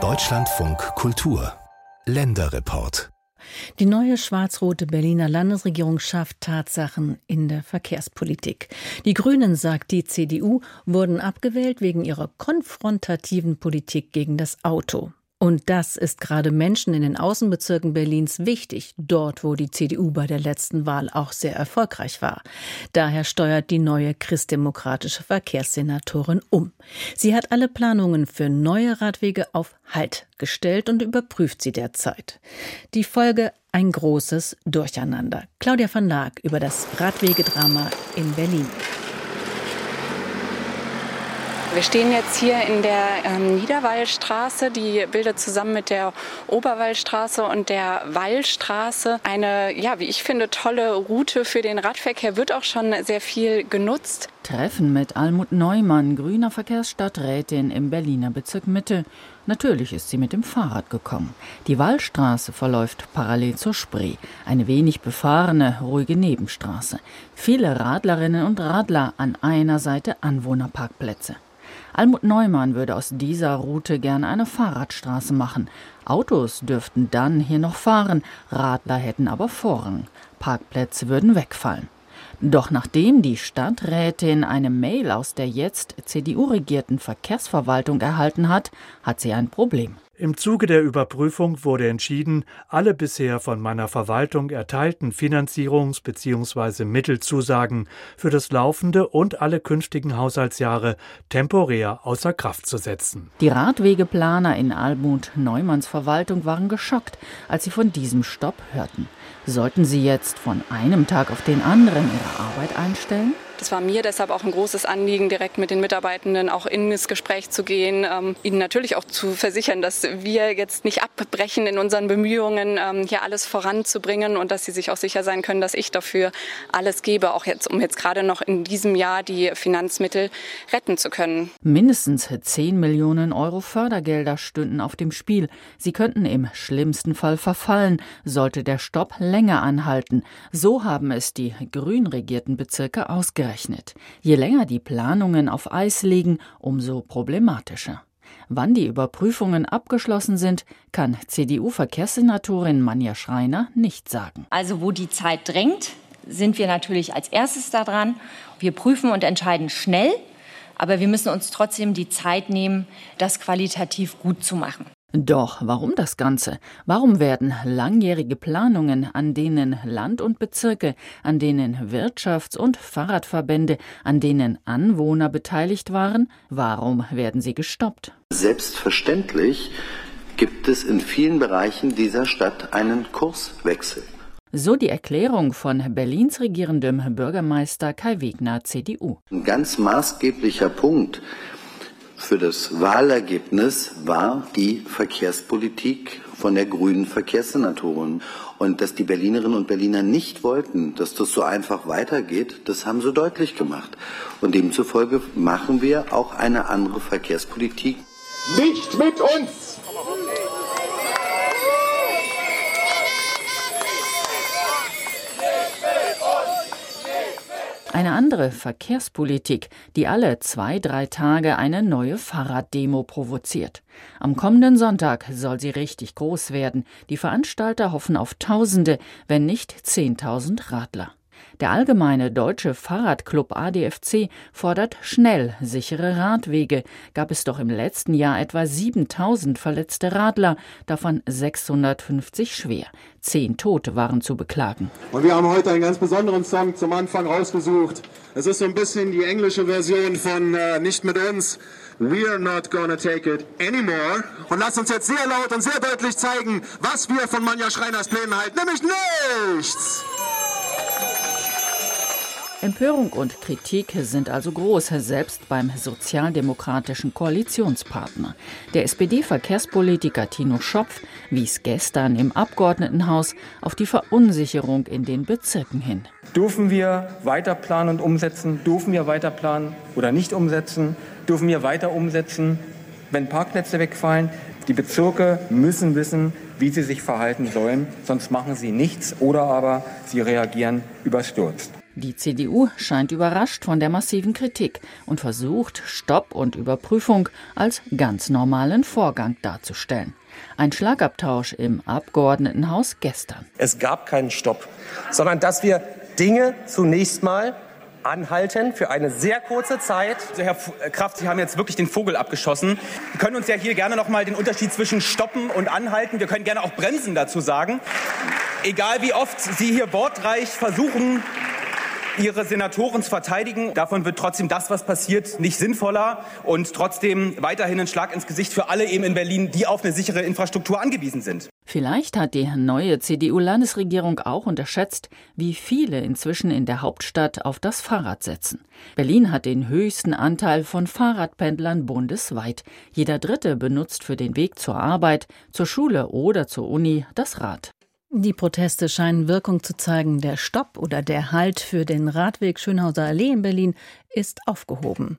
Deutschlandfunk Kultur Länderreport die neue schwarz-rote Berliner Landesregierung schafft Tatsachen in der Verkehrspolitik. Die Grünen, sagt die CDU, wurden abgewählt wegen ihrer konfrontativen Politik gegen das Auto. Und das ist gerade Menschen in den Außenbezirken Berlins wichtig, dort wo die CDU bei der letzten Wahl auch sehr erfolgreich war. Daher steuert die neue christdemokratische Verkehrssenatorin um. Sie hat alle Planungen für neue Radwege auf Halt gestellt und überprüft sie derzeit. Die Folge ein großes Durcheinander. Claudia van Laak über das Radwegedrama in Berlin. Wir stehen jetzt hier in der ähm, Niederwallstraße, die bildet zusammen mit der Oberwallstraße und der Wallstraße eine, ja, wie ich finde, tolle Route für den Radverkehr, wird auch schon sehr viel genutzt. Treffen mit Almut Neumann, grüner Verkehrsstadträtin im Berliner Bezirk Mitte. Natürlich ist sie mit dem Fahrrad gekommen. Die Wallstraße verläuft parallel zur Spree, eine wenig befahrene, ruhige Nebenstraße. Viele Radlerinnen und Radler an einer Seite Anwohnerparkplätze. Almut Neumann würde aus dieser Route gern eine Fahrradstraße machen. Autos dürften dann hier noch fahren, Radler hätten aber Vorrang. Parkplätze würden wegfallen. Doch nachdem die Stadträtin eine Mail aus der jetzt CDU-regierten Verkehrsverwaltung erhalten hat, hat sie ein Problem. Im Zuge der Überprüfung wurde entschieden, alle bisher von meiner Verwaltung erteilten Finanzierungs- bzw. Mittelzusagen für das laufende und alle künftigen Haushaltsjahre temporär außer Kraft zu setzen. Die Radwegeplaner in Almut Neumanns Verwaltung waren geschockt, als sie von diesem Stopp hörten. Sollten sie jetzt von einem Tag auf den anderen ihre Arbeit einstellen? Das war mir deshalb auch ein großes Anliegen, direkt mit den Mitarbeitenden auch in das Gespräch zu gehen, ähm, ihnen natürlich auch zu versichern, dass wir jetzt nicht abbrechen in unseren Bemühungen, ähm, hier alles voranzubringen und dass sie sich auch sicher sein können, dass ich dafür alles gebe, auch jetzt, um jetzt gerade noch in diesem Jahr die Finanzmittel retten zu können. Mindestens 10 Millionen Euro Fördergelder stünden auf dem Spiel. Sie könnten im schlimmsten Fall verfallen, sollte der Stopp länger anhalten. So haben es die grün regierten Bezirke ausgerechnet gerechnet. Je länger die Planungen auf Eis liegen, umso problematischer. Wann die Überprüfungen abgeschlossen sind, kann CDU-Verkehrssenatorin Manja Schreiner nicht sagen. Also wo die Zeit drängt, sind wir natürlich als erstes daran. Wir prüfen und entscheiden schnell, aber wir müssen uns trotzdem die Zeit nehmen, das qualitativ gut zu machen. Doch warum das Ganze? Warum werden langjährige Planungen, an denen Land und Bezirke, an denen Wirtschafts- und Fahrradverbände, an denen Anwohner beteiligt waren, warum werden sie gestoppt? Selbstverständlich gibt es in vielen Bereichen dieser Stadt einen Kurswechsel. So die Erklärung von Berlins regierendem Bürgermeister Kai Wegner, CDU. Ein ganz maßgeblicher Punkt für das Wahlergebnis war die Verkehrspolitik von der grünen Verkehrssenatorin. Und dass die Berlinerinnen und Berliner nicht wollten, dass das so einfach weitergeht, das haben sie deutlich gemacht. Und demzufolge machen wir auch eine andere Verkehrspolitik. Nicht mit uns! Eine andere Verkehrspolitik, die alle zwei, drei Tage eine neue Fahrraddemo provoziert. Am kommenden Sonntag soll sie richtig groß werden. Die Veranstalter hoffen auf Tausende, wenn nicht Zehntausend Radler. Der Allgemeine Deutsche Fahrradclub ADFC fordert schnell sichere Radwege. Gab es doch im letzten Jahr etwa 7000 verletzte Radler, davon 650 schwer. Zehn Tote waren zu beklagen. Und wir haben heute einen ganz besonderen Song zum Anfang rausgesucht. Es ist so ein bisschen die englische Version von äh, Nicht mit uns. We're not gonna take it anymore. Und lasst uns jetzt sehr laut und sehr deutlich zeigen, was wir von Manja Schreiners Plänen halten, nämlich nichts! Empörung und Kritik sind also groß, selbst beim sozialdemokratischen Koalitionspartner. Der SPD-Verkehrspolitiker Tino Schopf wies gestern im Abgeordnetenhaus auf die Verunsicherung in den Bezirken hin. Dürfen wir weiter planen und umsetzen? Dürfen wir weiter planen oder nicht umsetzen? Dürfen wir weiter umsetzen, wenn Parkplätze wegfallen? Die Bezirke müssen wissen, wie sie sich verhalten sollen, sonst machen sie nichts oder aber sie reagieren überstürzt. Die CDU scheint überrascht von der massiven Kritik und versucht, Stopp und Überprüfung als ganz normalen Vorgang darzustellen. Ein Schlagabtausch im Abgeordnetenhaus gestern. Es gab keinen Stopp, sondern dass wir Dinge zunächst mal anhalten für eine sehr kurze Zeit. Also Herr äh, Kraft, Sie haben jetzt wirklich den Vogel abgeschossen. Wir können uns ja hier gerne noch mal den Unterschied zwischen stoppen und anhalten. Wir können gerne auch bremsen dazu sagen. Egal wie oft Sie hier wortreich versuchen, ihre Senatoren zu verteidigen. Davon wird trotzdem das, was passiert, nicht sinnvoller und trotzdem weiterhin ein Schlag ins Gesicht für alle eben in Berlin, die auf eine sichere Infrastruktur angewiesen sind. Vielleicht hat die neue CDU-Landesregierung auch unterschätzt, wie viele inzwischen in der Hauptstadt auf das Fahrrad setzen. Berlin hat den höchsten Anteil von Fahrradpendlern bundesweit. Jeder Dritte benutzt für den Weg zur Arbeit, zur Schule oder zur Uni das Rad. Die Proteste scheinen Wirkung zu zeigen. Der Stopp oder der Halt für den Radweg Schönhauser Allee in Berlin ist aufgehoben.